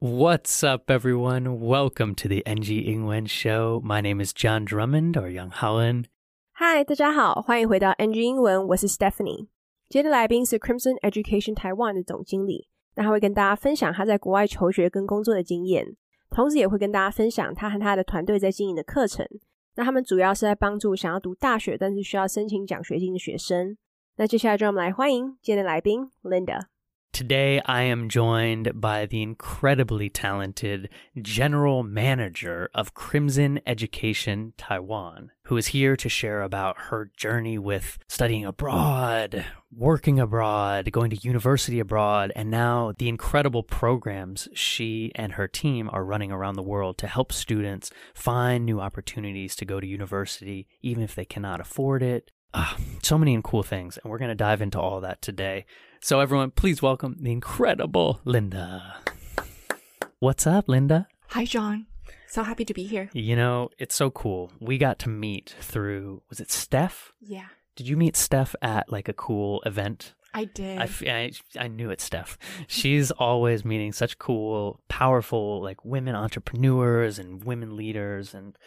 What's up, everyone? Welcome to the NG 英文 Show. My name is John Drummond or Young Holland. 嗨，大家好，欢迎回到 NG 英文，我是 Stephanie。今天的来宾是 Crimson Education Taiwan 的总经理，那他会跟大家分享他在国外求学跟工作的经验，同时也会跟大家分享他和他的团队在经营的课程。那他们主要是在帮助想要读大学但是需要申请奖学金的学生。那接下来就让我们来欢迎今天的来宾 Linda。 Today, I am joined by the incredibly talented general manager of Crimson Education Taiwan, who is here to share about her journey with studying abroad, working abroad, going to university abroad, and now the incredible programs she and her team are running around the world to help students find new opportunities to go to university, even if they cannot afford it. Ah, so many cool things, and we're going to dive into all that today. So, everyone, please welcome the incredible Linda. What's up, Linda? Hi, John. So happy to be here. You know, it's so cool. We got to meet through, was it Steph? Yeah, Did you meet Steph at like a cool event? I did. I knew it, Steph. She's always meeting such cool, powerful, like women entrepreneurs and women leaders. And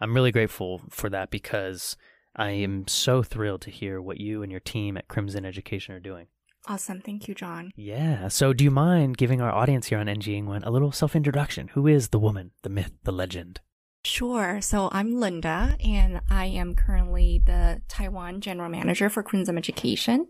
I'm really grateful for that because I am so thrilled to hear what you and your team at Crimson Education are doing. awesome. Thank you, John. Yeah. So, do you mind giving our audience here on NG Ingwen a little self introduction? Who is the woman, the myth, the legend? Sure. So I'm Linda, and I am currently the Taiwan General Manager for Crimson Education.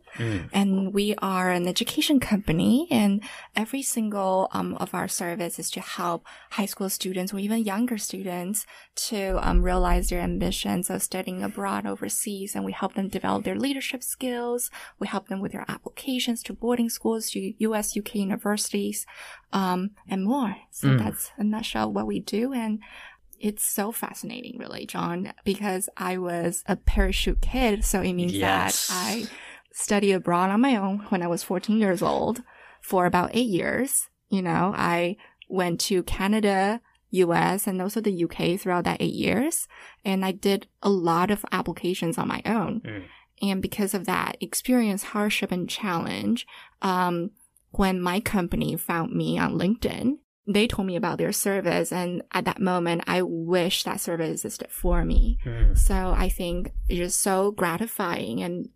And we are an education company, and every single um, of our service is to help high school students or even younger students to um, realize their ambitions of studying abroad overseas. And we help them develop their leadership skills. We help them with their applications to boarding schools, to US, UK universities, um, and more. So Mm. that's a nutshell what we do. And it's so fascinating, really, John, because I was a parachute kid. So it means Yes. that I studied abroad on my own when I was 14 years old for about eight years. You know, I went to Canada, US, and also the UK throughout that eight years. And I did a lot of applications on my own. Mm. And because of that experience, hardship, and challenge, um, when my company found me on LinkedIn, they told me about their service. And at that moment, I wish that service existed for me. So I think it's just so gratifying and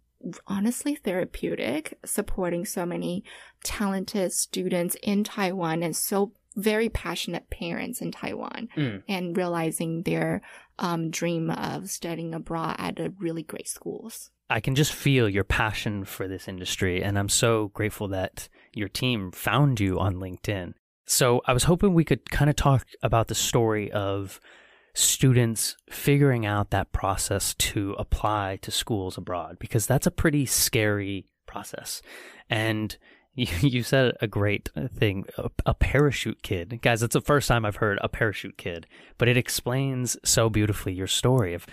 honestly therapeutic supporting so many talented students in Taiwan and so very passionate parents in Taiwan Mm. and realizing their um, dream of studying abroad at a really great schools. I can just feel your passion for this industry, and I'm so grateful that your team found you on LinkedIn. So I was hoping we could kind of talk about the story of students figuring out that process to apply to schools abroad, because that's a pretty scary process. And you, said a great uh, thing, a, a parachute kid. Guys, it's the first time I've heard a parachute kid, but it explains so beautifully your story of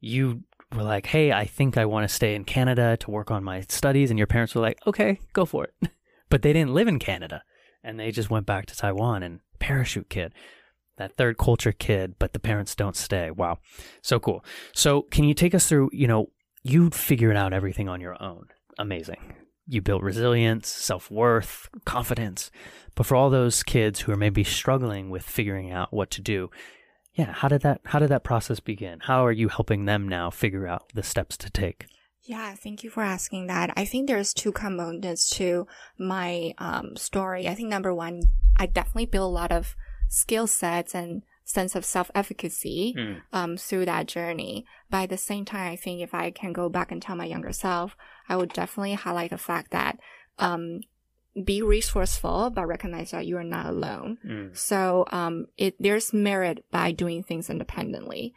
you were like, hey, I think I want to stay in Canada to work on my studies. And your parents were like, okay, go for it. but they didn't live in Canada and they just went back to Taiwan and parachute kid, that third culture kid, but the parents don't stay. Wow. So cool. So can you take us through, you know, you figured out everything on your own. Amazing. You built resilience, self worth, confidence. But for all those kids who are maybe struggling with figuring out what to do, yeah, how did that how did that process begin? How are you helping them now figure out the steps to take? Yeah, thank you for asking that. I think there's two components to my um, story. I think number one, I definitely built a lot of skill sets and sense of self-efficacy Mm. um, through that journey. But at the same time, I think if I can go back and tell my younger self, I would definitely highlight the fact that um, be resourceful, but recognize that you are not alone. Mm. So um, it there's merit by doing things independently,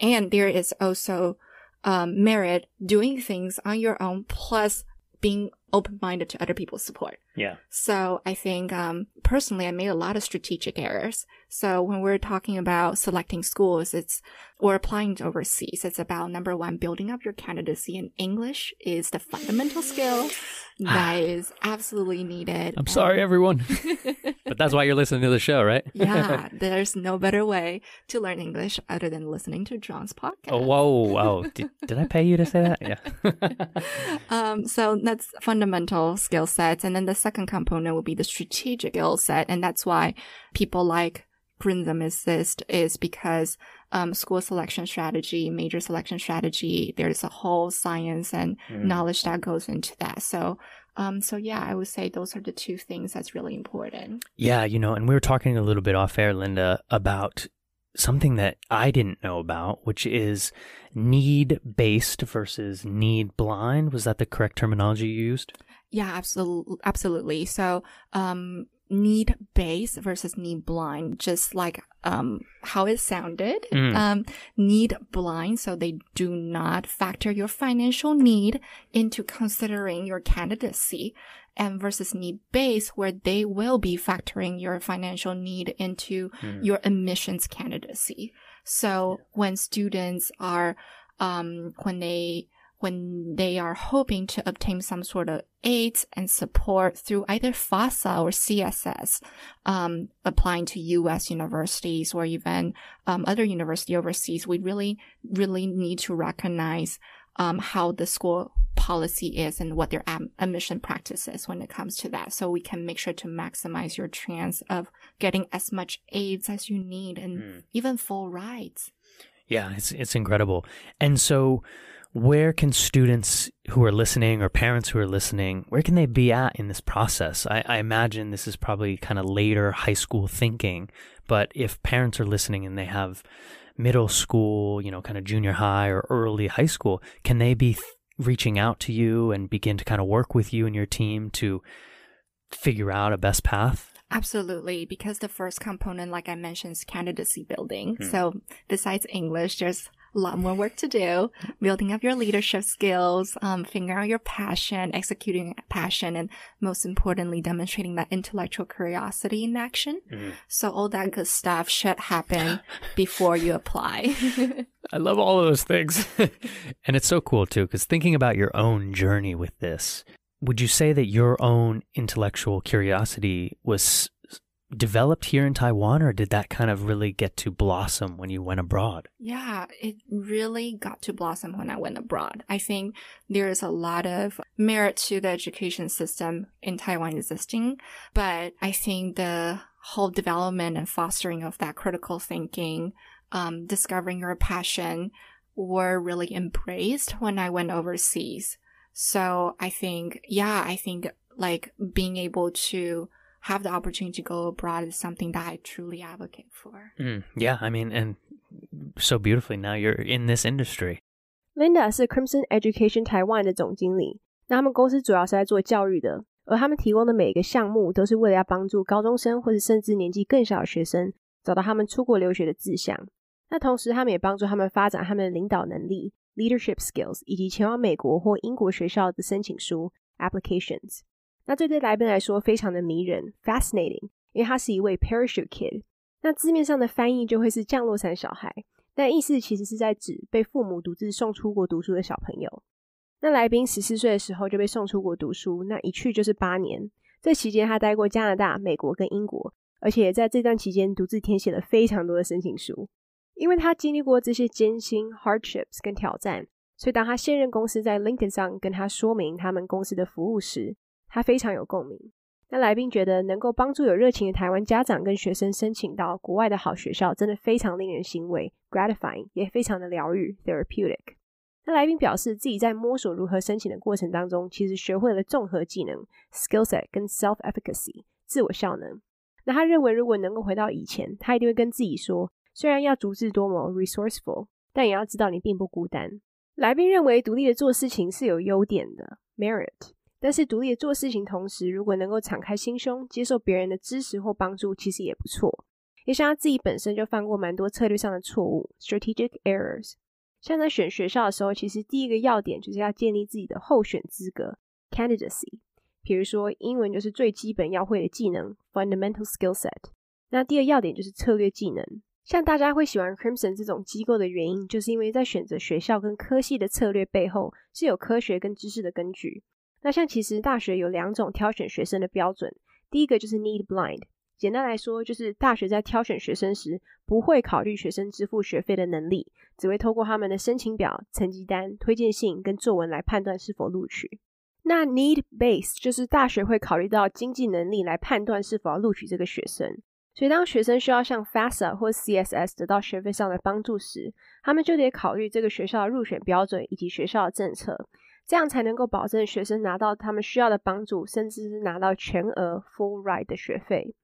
and there is also um, merit doing things on your own plus being open-minded to other people's support. Yeah. So I think um, personally, I made a lot of strategic errors. So when we're talking about selecting schools, it's or applying to overseas. It's about number one, building up your candidacy in English is the fundamental skill that is absolutely needed. I'm sorry, everyone. but that's why you're listening to the show, right? yeah, there's no better way to learn English other than listening to John's podcast. Oh, whoa, whoa. Did, did I pay you to say that? Yeah. um, so that's fundamental skill sets. And then the second component will be the strategic skill set. And that's why people like Crimson Assist is because um, school selection strategy, major selection strategy, there's a whole science and mm. knowledge that goes into that. So, um, so yeah, I would say those are the two things that's really important. Yeah, you know, and we were talking a little bit off air, Linda, about something that I didn't know about, which is need based versus need blind. Was that the correct terminology you used? Yeah, absolutely. Absolutely. So, um, need based versus need blind, just like um, how it sounded. Mm. Um, need blind, so they do not factor your financial need into considering your candidacy. And versus need based, where they will be factoring your financial need into mm. your admissions candidacy. So when students are, um, when they when they are hoping to obtain some sort of aids and support through either FAFSA or CSS, um, applying to U.S. universities or even um, other university overseas, we really, really need to recognize um, how the school policy is and what their admission practice is when it comes to that. So we can make sure to maximize your chance of getting as much aids as you need and mm. even full rides. Yeah, it's it's incredible. And so where can students who are listening or parents who are listening where can they be at in this process i, I imagine this is probably kind of later high school thinking but if parents are listening and they have middle school you know kind of junior high or early high school can they be th- reaching out to you and begin to kind of work with you and your team to figure out a best path Absolutely, because the first component, like I mentioned, is candidacy building. Hmm. So besides English, there's a lot more work to do, building up your leadership skills, um, figuring out your passion, executing passion, and most importantly, demonstrating that intellectual curiosity in action. Mm. So all that good stuff should happen before you apply. I love all of those things. and it's so cool too, because thinking about your own journey with this, would you say that your own intellectual curiosity was developed here in Taiwan, or did that kind of really get to blossom when you went abroad? Yeah, it really got to blossom when I went abroad. I think there is a lot of merit to the education system in Taiwan existing, but I think the whole development and fostering of that critical thinking, um, discovering your passion were really embraced when I went overseas. So I think, yeah, I think like being able to have the opportunity to go abroad is something that I truly advocate for. Mm, yeah, I mean, and so beautifully now you're in this industry. Linda 是 Crimson Education Taiwan 的总经理，那他们公司主要是在做教育的，而他们提供的每个项目都是为了要帮助高中生或者甚至年纪更小的学生找到他们出国留学的志向。那同时，他们也帮助他们发展他们的领导能力 （leadership skills） 以及前往美国或英国学校的申请书 （applications）。 那这对来宾来说非常的迷人，fascinating，因为他是一位 parachute kid。那字面上的翻译就会是降落伞小孩，但意思其实是在指被父母独自送出国读书的小朋友。那来宾十四岁的时候就被送出国读书，那一去就是八年。这期间他待过加拿大、美国跟英国，而且在这段期间独自填写了非常多的申请书。因为他经历过这些艰辛 hardships 跟挑战，所以当他现任公司在 LinkedIn 上跟他说明他们公司的服务时，他非常有共鸣。那来宾觉得能够帮助有热情的台湾家长跟学生申请到国外的好学校，真的非常令人欣慰，gratifying，也非常的疗愈，therapeutic。那来宾表示自己在摸索如何申请的过程当中，其实学会了综合技能 skill set 跟 self efficacy 自我效能。那他认为如果能够回到以前，他一定会跟自己说，虽然要足智多谋 resourceful，但也要知道你并不孤单。来宾认为独立的做事情是有优点的 merit。但是独立做事情，同时如果能够敞开心胸，接受别人的支持或帮助，其实也不错。也像他自己本身就犯过蛮多策略上的错误 （strategic errors）。像在选学校的时候，其实第一个要点就是要建立自己的候选资格 （candidacy）。比如说，英文就是最基本要会的技能 （fundamental skill set）。那第二要点就是策略技能，像大家会喜欢 Crimson 这种机构的原因，就是因为在选择学校跟科系的策略背后是有科学跟知识的根据。那像其实大学有两种挑选学生的标准，第一个就是 Need Blind，简单来说就是大学在挑选学生时不会考虑学生支付学费的能力，只会透过他们的申请表、成绩单、推荐信跟作文来判断是否录取。那 Need Base 就是大学会考虑到经济能力来判断是否要录取这个学生。所以，当学生需要向 FAFSA 或 CSS 得到学费上的帮助时，他们就得考虑这个学校的入选标准以及学校的政策，这样才能够保证学生拿到他们需要的帮助，甚至是拿到全额 full ride 的学费。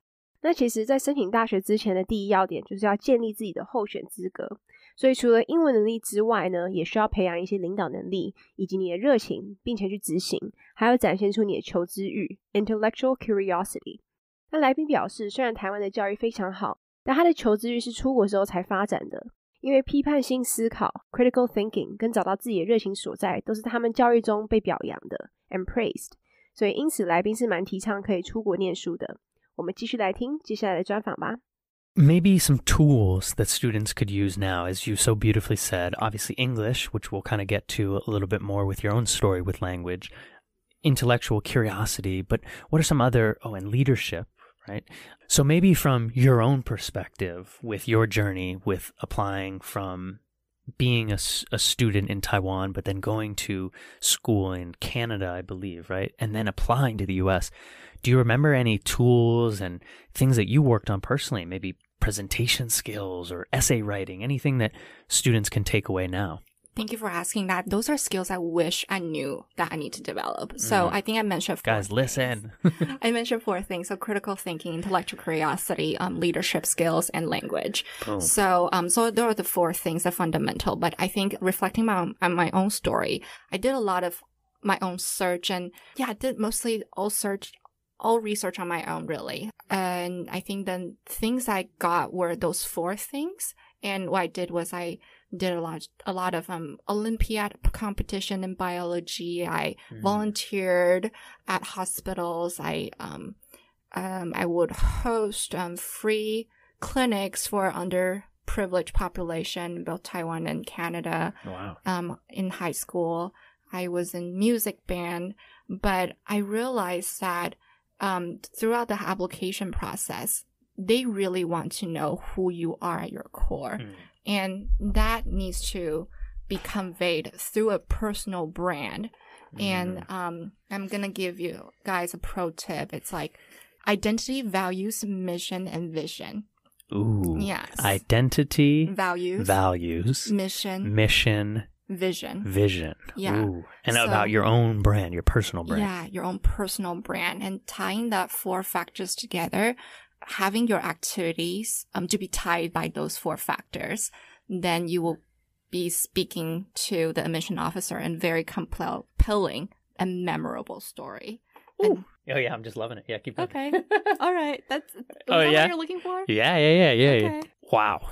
那其实，在申请大学之前的第一要点，就是要建立自己的候选资格。所以，除了英文能力之外呢，也需要培养一些领导能力，以及你的热情，并且去执行，还要展现出你的求知欲 （intellectual curiosity）。那来宾表示，虽然台湾的教育非常好，但他的求知欲是出国时候才发展的。因为批判性思考 （critical thinking） 跟找到自己的热情所在，都是他们教育中被表扬的 （and praised）。所以，因此来宾是蛮提倡可以出国念书的。我们继续来听接下来的专访吧。Maybe some tools that students could use now, as you so beautifully said. Obviously, English, which we'll kind of get to a little bit more with your own story with language, intellectual curiosity, but what are some other, oh, and leadership, right? So maybe from your own perspective with your journey with applying from being a, a student in Taiwan, but then going to school in Canada, I believe, right? And then applying to the US. Do you remember any tools and things that you worked on personally? Maybe presentation skills or essay writing, anything that students can take away now? Thank you for asking that. Those are skills I wish I knew that I need to develop. So mm. I think I mentioned four guys, listen. I mentioned four things: so critical thinking, intellectual curiosity, um, leadership skills, and language. Boom. So um, so there are the four things that are fundamental. But I think reflecting on, on my own story, I did a lot of my own search, and yeah, I did mostly all search all research on my own really and i think the things i got were those four things and what i did was i did a lot a lot of um olympiad competition in biology i mm. volunteered at hospitals i um um i would host um free clinics for underprivileged population both taiwan and canada wow. um in high school i was in music band but i realized that um, throughout the application process, they really want to know who you are at your core. Mm. And that needs to be conveyed through a personal brand. Mm. And um, I'm going to give you guys a pro tip. It's like identity, values, mission, and vision. Ooh. Yes. Identity, values, values, mission, mission, vision. Vision. Yeah. Ooh. And so, about your own brand, your personal brand. Yeah, your own personal brand and tying that four factors together, having your activities um, to be tied by those four factors, then you will be speaking to the admission officer in very compelling and memorable story. And, oh yeah, I'm just loving it. Yeah, keep going. Okay. All right. That's oh, that yeah? you're looking for? Yeah, yeah, yeah, yeah. Okay. yeah. Wow.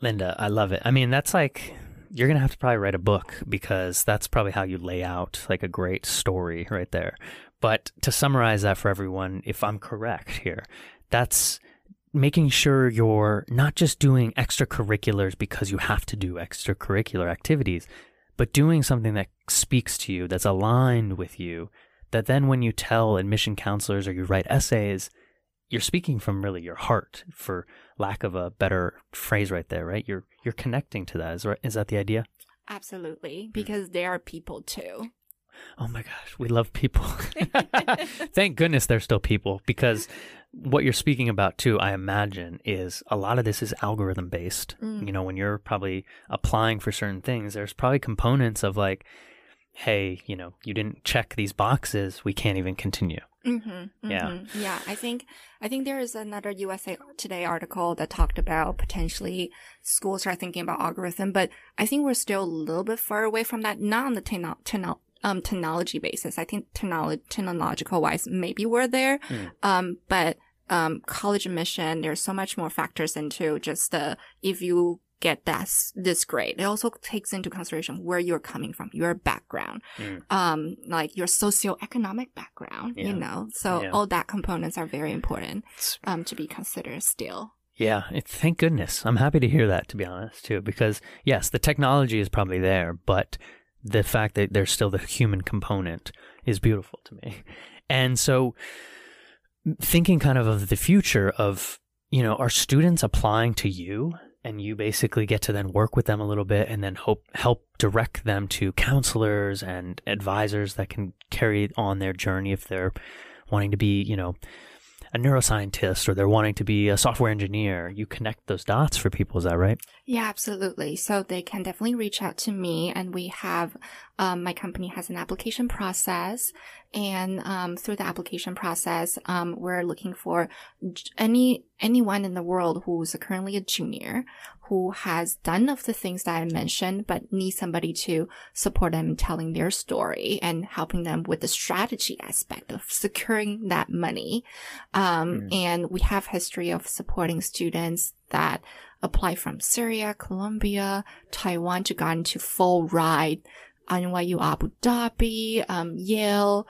Linda, I love it. I mean, that's like you're gonna have to probably write a book because that's probably how you lay out like a great story right there. But to summarize that for everyone, if I'm correct here, that's making sure you're not just doing extracurriculars because you have to do extracurricular activities, but doing something that speaks to you, that's aligned with you, that then when you tell admission counselors or you write essays, you're speaking from really your heart for lack of a better phrase right there right? You're you're connecting to that. Is right is that the idea? Absolutely hmm. because they are people too oh my gosh we love people thank goodness they're still people because what you're speaking about too i imagine is a lot of this is algorithm based mm. you know when you're probably applying for certain things there's probably components of like hey you know you didn't check these boxes we can't even continue Mm-hmm, mm-hmm. Yeah. Yeah. I think, I think there is another USA Today article that talked about potentially schools are thinking about algorithm, but I think we're still a little bit far away from that, not on the techno- techno- um, technology basis. I think technology, technological wise, maybe we're there. Mm. Um, but, um, college admission, there's so much more factors into just the, if you get that this grade. It also takes into consideration where you're coming from, your background, mm. um, like your socioeconomic background, yeah. you know. So yeah. all that components are very important um, to be considered still. Yeah, thank goodness. I'm happy to hear that, to be honest, too, because yes, the technology is probably there, but the fact that there's still the human component is beautiful to me. And so, thinking kind of of the future of, you know, are students applying to you and you basically get to then work with them a little bit and then hope help direct them to counselors and advisors that can carry on their journey if they're wanting to be, you know, a neuroscientist or they're wanting to be a software engineer. You connect those dots for people. Is that right? Yeah, absolutely. So they can definitely reach out to me and we have, um, my company has an application process and, um, through the application process, um, we're looking for any, anyone in the world who's currently a junior who has done of the things that I mentioned, but needs somebody to support them in telling their story and helping them with the strategy aspect of securing that money. Um, mm. and we have history of supporting students that apply from Syria, Colombia, Taiwan to go into Fulbright, NYU Abu Dhabi, um, Yale,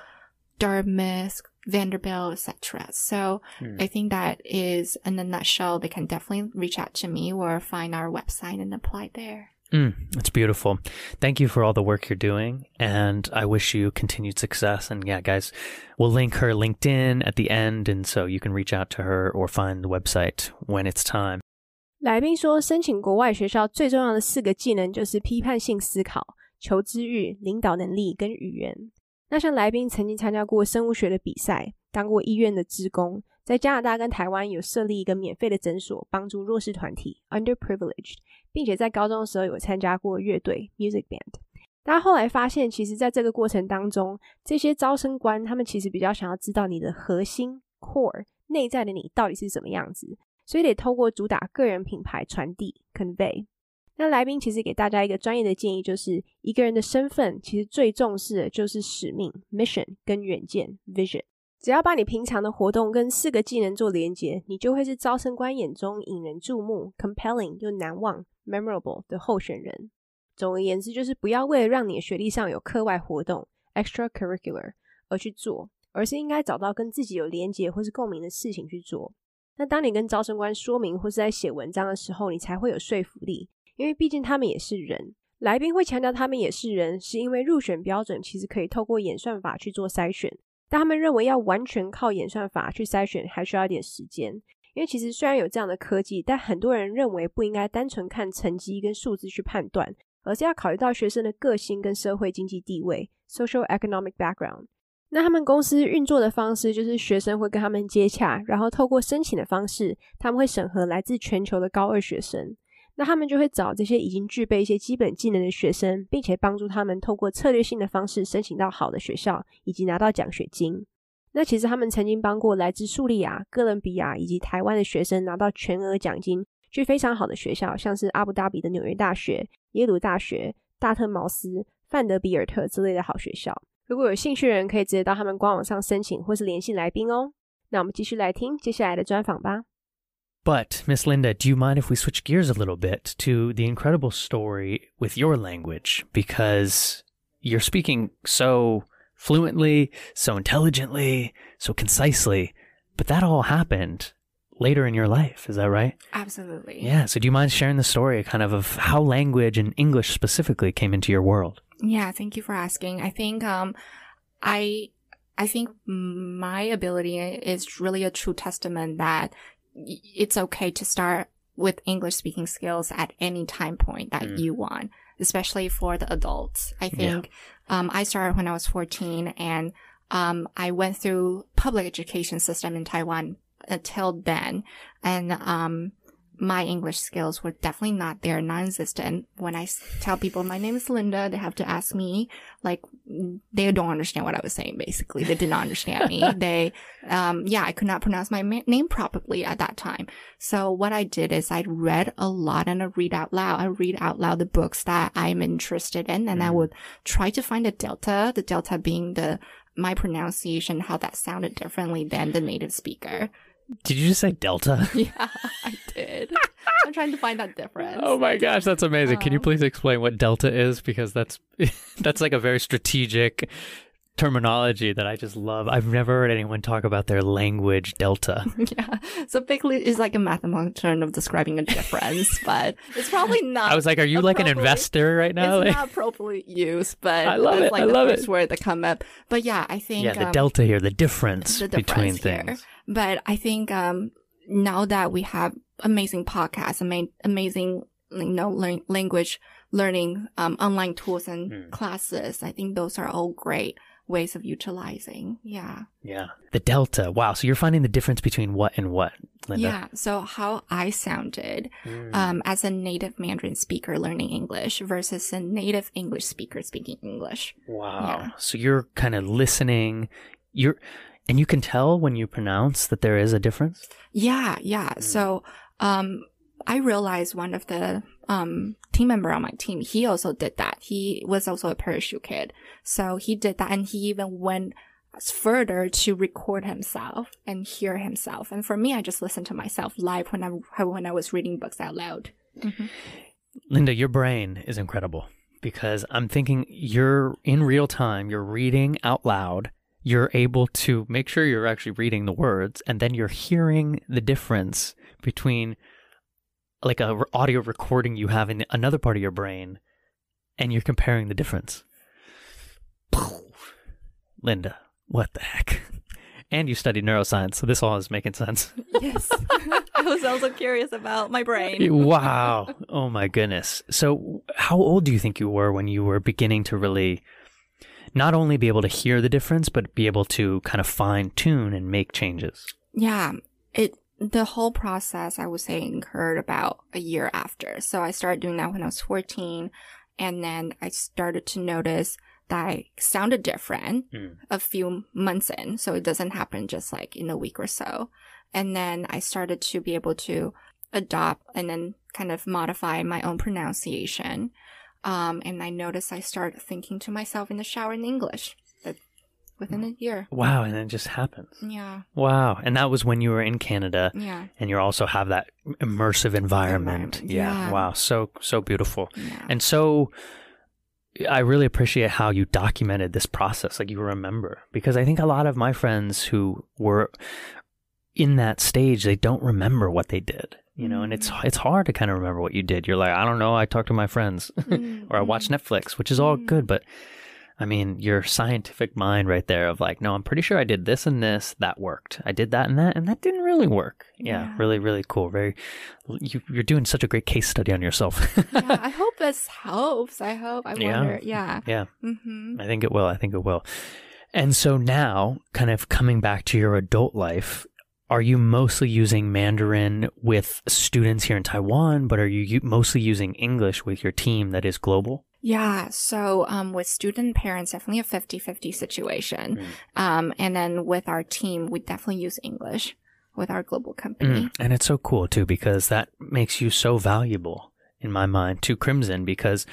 Dartmouth, Vanderbilt, etc. So hmm. I think that is in a nutshell. They can definitely reach out to me or find our website and apply there. Mm, it's beautiful. Thank you for all the work you're doing, and I wish you continued success. And yeah, guys, we'll link her LinkedIn at the end, and so you can reach out to her or find the website when it's time. 来宾说，申请国外学校最重要的四个技能就是批判性思考、 求知欲、领导能力跟语言。那像来宾曾经参加过生物学的比赛，当过医院的职工，在加拿大跟台湾有设立一个免费的诊所，帮助弱势团体 （underprivileged），并且在高中的时候有参加过乐队 （music band）。大家后来发现，其实在这个过程当中，这些招生官他们其实比较想要知道你的核心 （core） 内在的你到底是什么样子，所以得透过主打个人品牌传递 （convey）。那来宾其实给大家一个专业的建议，就是一个人的身份其实最重视的就是使命 （mission） 跟远见 （vision）。只要把你平常的活动跟四个技能做连接，你就会是招生官眼中引人注目 （compelling 又难忘 （memorable） 的候选人。总而言之，就是不要为了让你的学历上有课外活动 （extracurricular） 而去做，而是应该找到跟自己有连结或是共鸣的事情去做。那当你跟招生官说明或是在写文章的时候，你才会有说服力。因为毕竟他们也是人，来宾会强调他们也是人，是因为入选标准其实可以透过演算法去做筛选，但他们认为要完全靠演算法去筛选还需要一点时间。因为其实虽然有这样的科技，但很多人认为不应该单纯看成绩跟数字去判断，而是要考虑到学生的个性跟社会经济地位 （social economic background）。那他们公司运作的方式就是学生会跟他们接洽，然后透过申请的方式，他们会审核来自全球的高二学生。那他们就会找这些已经具备一些基本技能的学生，并且帮助他们透过策略性的方式申请到好的学校，以及拿到奖学金。那其实他们曾经帮过来自叙利亚、哥伦比亚以及台湾的学生拿到全额奖金，去非常好的学校，像是阿布达比的纽约大学、耶鲁大学、大特茅斯、范德比尔特之类的好学校。如果有兴趣的人，可以直接到他们官网上申请，或是联系来宾哦。那我们继续来听接下来的专访吧。But, Miss Linda, do you mind if we switch gears a little bit to the incredible story with your language? Because you're speaking so fluently, so intelligently, so concisely, but that all happened later in your life. Is that right? Absolutely. Yeah. So, do you mind sharing the story kind of of how language and English specifically came into your world? Yeah. Thank you for asking. I think, um, I, I think my ability is really a true testament that it's okay to start with English speaking skills at any time point that mm. you want, especially for the adults. I think, yeah. um, I started when I was 14 and, um, I went through public education system in Taiwan until then. And, um, my English skills were definitely not there, non-existent. When I tell people my name is Linda, they have to ask me, like, they don't understand what I was saying, basically. They did not understand me. They, um, yeah, I could not pronounce my name properly at that time. So what I did is I read a lot and I read out loud. I read out loud the books that I'm interested in and mm. I would try to find a delta, the delta being the, my pronunciation, how that sounded differently than the native speaker. Did you just say Delta? Yeah, I did. I'm trying to find that difference. Oh my gosh, that's amazing. Um, Can you um, please explain what Delta is? Because that's that's like a very strategic terminology that I just love. I've never heard anyone talk about their language delta. yeah. So basically, it's like a mathematical term of describing a difference, but it's probably not. I was like, are you like an investor right now? It's like, not appropriately used, but I love it's it. like I the love first it. word that come up. But yeah, I think yeah, the um, delta here, the difference, the between here. things. But I think um, now that we have amazing podcasts, ama- amazing you know language learning um, online tools and Mm. classes, I think those are all great ways of utilizing. Yeah. Yeah. The delta. Wow. So you're finding the difference between what and what, Linda? Yeah. So how I sounded Mm. um, as a native Mandarin speaker learning English versus a native English speaker speaking English. Wow. Yeah. So you're kind of listening. You're, and you can tell when you pronounce that there is a difference. Yeah, yeah. Mm. So, um, I realized one of the um team member on my team, he also did that. He was also a parachute kid, so he did that, and he even went further to record himself and hear himself. And for me, I just listened to myself live when I when I was reading books out loud. Linda, your brain is incredible because I'm thinking you're in real time, you're reading out loud, you're able to make sure you're actually reading the words, and then you're hearing the difference between like a re- audio recording you have in another part of your brain, and you're comparing the difference. Linda, what the heck? And you studied neuroscience, so this all is making sense. Yes, I was also curious about my brain. wow. Oh my goodness. So, how old do you think you were when you were beginning to really not only be able to hear the difference, but be able to kind of fine tune and make changes? Yeah, it the whole process I would say occurred about a year after. So I started doing that when I was 14 and then I started to notice that I sounded different Mm. a few months in. So it doesn't happen just like in a week or so. And then I started to be able to adopt and then kind of modify my own pronunciation. Um, and I noticed I started thinking to myself in the shower in English within a year. Wow. And it just happens. Yeah. Wow. And that was when you were in Canada Yeah. and you also have that immersive environment. Environment, Yeah. yeah. Wow. So, so beautiful. Yeah. And so I really appreciate how you documented this process, like you remember, because I think a lot of my friends who were in that stage, they don't remember what they did, you know, and it's mm. it's hard to kind of remember what you did. You're like, I don't know, I talked to my friends or I watched mm-hmm. Netflix, which is all mm. good, but I mean, your scientific mind right there of like, no, I'm pretty sure I did this and this, that worked. I did that and that, and that didn't really work. Yeah, Yeah. really, really cool. Very, you, you're doing such a great case study on yourself. yeah, I hope this helps. I hope. I Yeah. wonder. Yeah. yeah. Mm-hmm. I think it will. I think it will. And so now, kind of coming back to your adult life, are you mostly using Mandarin with students here in Taiwan, but are you mostly using English with your team that is global? Yeah. So, um, with student parents, definitely a 50-50 situation. Um, and then with our team, we definitely use English with our global company. Mm. And it's so cool too because that makes you so valuable in my mind to Crimson because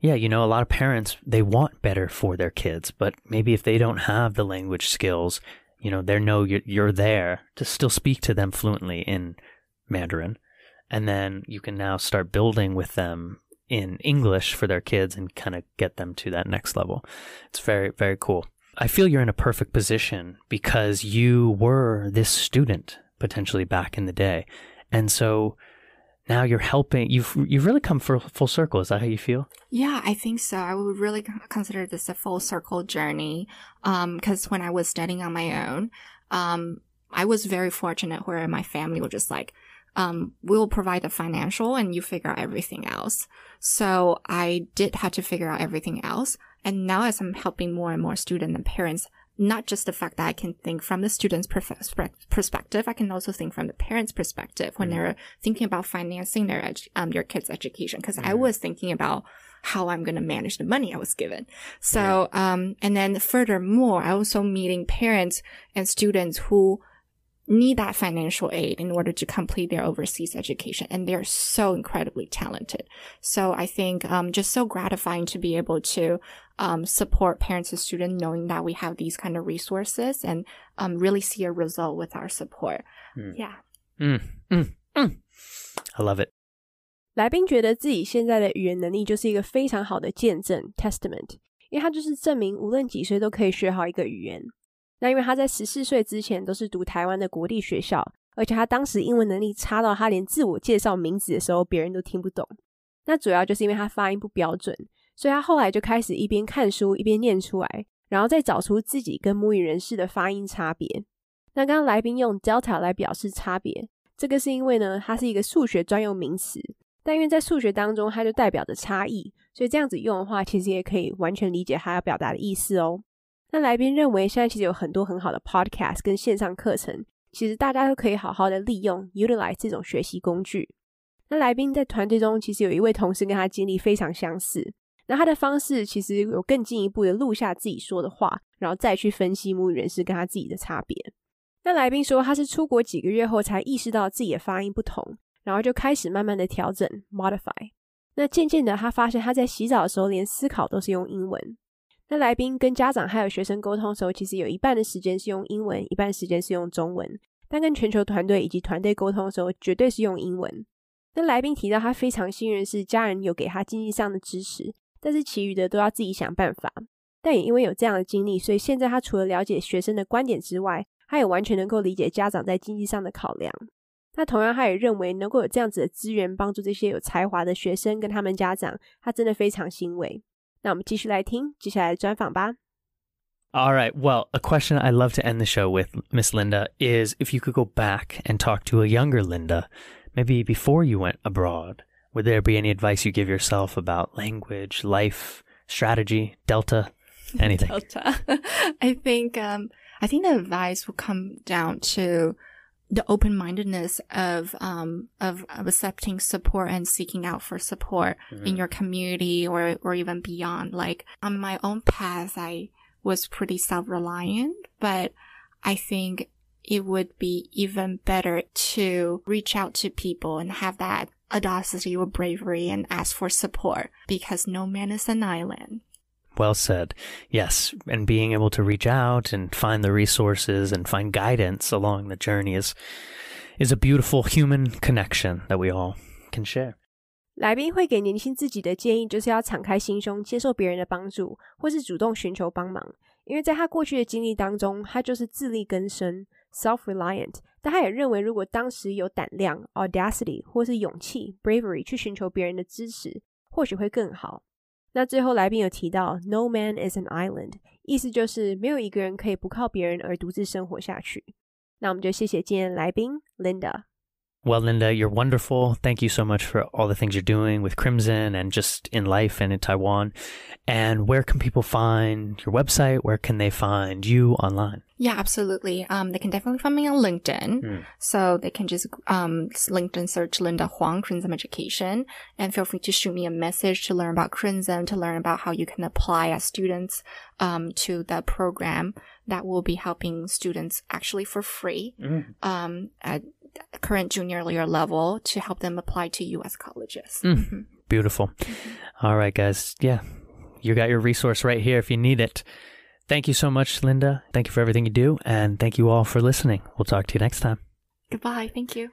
yeah, you know, a lot of parents they want better for their kids, but maybe if they don't have the language skills, you know, they know you're, you're there to still speak to them fluently in Mandarin. And then you can now start building with them in English for their kids and kind of get them to that next level. It's very, very cool. I feel you're in a perfect position because you were this student potentially back in the day. And so now you're helping you've you've really come for full circle. Is that how you feel? Yeah, I think so. I would really consider this a full circle journey. Um, cause when I was studying on my own, um, I was very fortunate where my family were just like, um, we'll provide the financial and you figure out everything else. So I did have to figure out everything else. And now as I'm helping more and more students and parents, not just the fact that I can think from the student's perspective, I can also think from the parents' perspective when they're thinking about financing their edu- um, their kids' education. Because I was thinking about how I'm going to manage the money I was given. So, um, and then furthermore, I also meeting parents and students who need that financial aid in order to complete their overseas education. And they're so incredibly talented. So I think, um, just so gratifying to be able to, um, support parents and students knowing that we have these kind of resources and, um, really see a result with our support. Mm. Yeah. Mm, mm, mm. I love it. 来宾觉得自己现在的语言能力就是一个非常好的见证 （testament）， 因为他就是证明无论几岁都可以学好一个语言。 那因为他在十四岁之前都是读台湾的国立学校，而且他当时英文能力差到他连自我介绍名字的时候别人都听不懂。那主要就是因为他发音不标准，所以他后来就开始一边看书一边念出来，然后再找出自己跟母语人士的发音差别。那刚刚来宾用 delta 来表示差别，这个是因为呢，它是一个数学专用名词，但因为在数学当中它就代表着差异，所以这样子用的话，其实也可以完全理解他要表达的意思哦。那来宾认为，现在其实有很多很好的 podcast 跟线上课程，其实大家都可以好好的利用 utilize 这种学习工具。那来宾在团队中其实有一位同事跟他经历非常相似，那他的方式其实有更进一步的录下自己说的话，然后再去分析母语人士跟他自己的差别。那来宾说，他是出国几个月后才意识到自己的发音不同，然后就开始慢慢的调整 modify。那渐渐的，他发现他在洗澡的时候连思考都是用英文。那来宾跟家长还有学生沟通的时候，其实有一半的时间是用英文，一半时间是用中文。但跟全球团队以及团队沟通的时候，绝对是用英文。那来宾提到他非常幸运是家人有给他经济上的支持，但是其余的都要自己想办法。但也因为有这样的经历，所以现在他除了了解学生的观点之外，他也完全能够理解家长在经济上的考量。那同样，他也认为能够有这样子的资源帮助这些有才华的学生跟他们家长，他真的非常欣慰。那我们继续来听接下来的专访吧。All right. Well, a question I love to end the show with, Miss Linda, is if you could go back and talk to a younger Linda, maybe before you went abroad, would there be any advice you give yourself about language, life, strategy, Delta, anything? Delta. I think um, I think the advice will come down to the open mindedness of um of, of, accepting support and seeking out for support mm-hmm. in your community or or even beyond. Like on my own path, I was pretty self reliant, but I think it would be even better to reach out to people and have that audacity or bravery and ask for support because no man is an island Well said. Yes, and being able to reach out and find the resources and find guidance along the journey is is a beautiful human connection that we all can share. 来宾会给年轻自己的建议，就是要敞开心胸，接受别人的帮助，或是主动寻求帮忙。因为在他过去的经历当中，他就是自力更生 （self-reliant）。但他也认为，如果当时有胆量 （audacity） 或是勇气 （bravery） 去寻求别人的支持，或许会更好。 那最后来宾有提到，No man is an island，意思就是没有一个人可以不靠别人而独自生活下去。那我们就谢谢今天来宾 Linda。Well, Linda, you're wonderful. Thank you so much for all the things you're doing with Crimson and just in life and in Taiwan. And where can people find your website? Where can they find you online? Yeah, absolutely. Um, they can definitely find me on LinkedIn. Mm. So they can just um LinkedIn search Linda Huang Crimson Education and feel free to shoot me a message to learn about Crimson, to learn about how you can apply as students um to the program that will be helping students actually for free. Mm. Um, at current junior year level to help them apply to U.S. colleges. Mm, mm-hmm. Beautiful. Mm-hmm. All right, guys. Yeah, you got your resource right here if you need it. Thank you so much, Linda. Thank you for everything you do. And thank you all for listening. We'll talk to you next time. Goodbye. Thank you.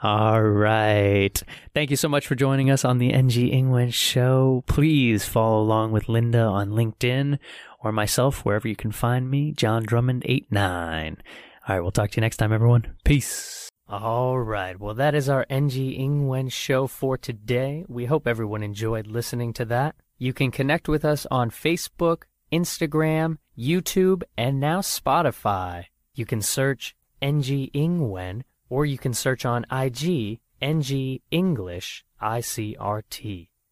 All right. Thank you so much for joining us on the NG Ingwen show. Please follow along with Linda on LinkedIn or myself wherever you can find me, John Drummond89. All right, we'll talk to you next time, everyone. Peace. All right. Well, that is our NG Ingwen show for today. We hope everyone enjoyed listening to that. You can connect with us on Facebook, Instagram, YouTube, and now Spotify. You can search NG Ingwen or you can search on IG NG English ICRT.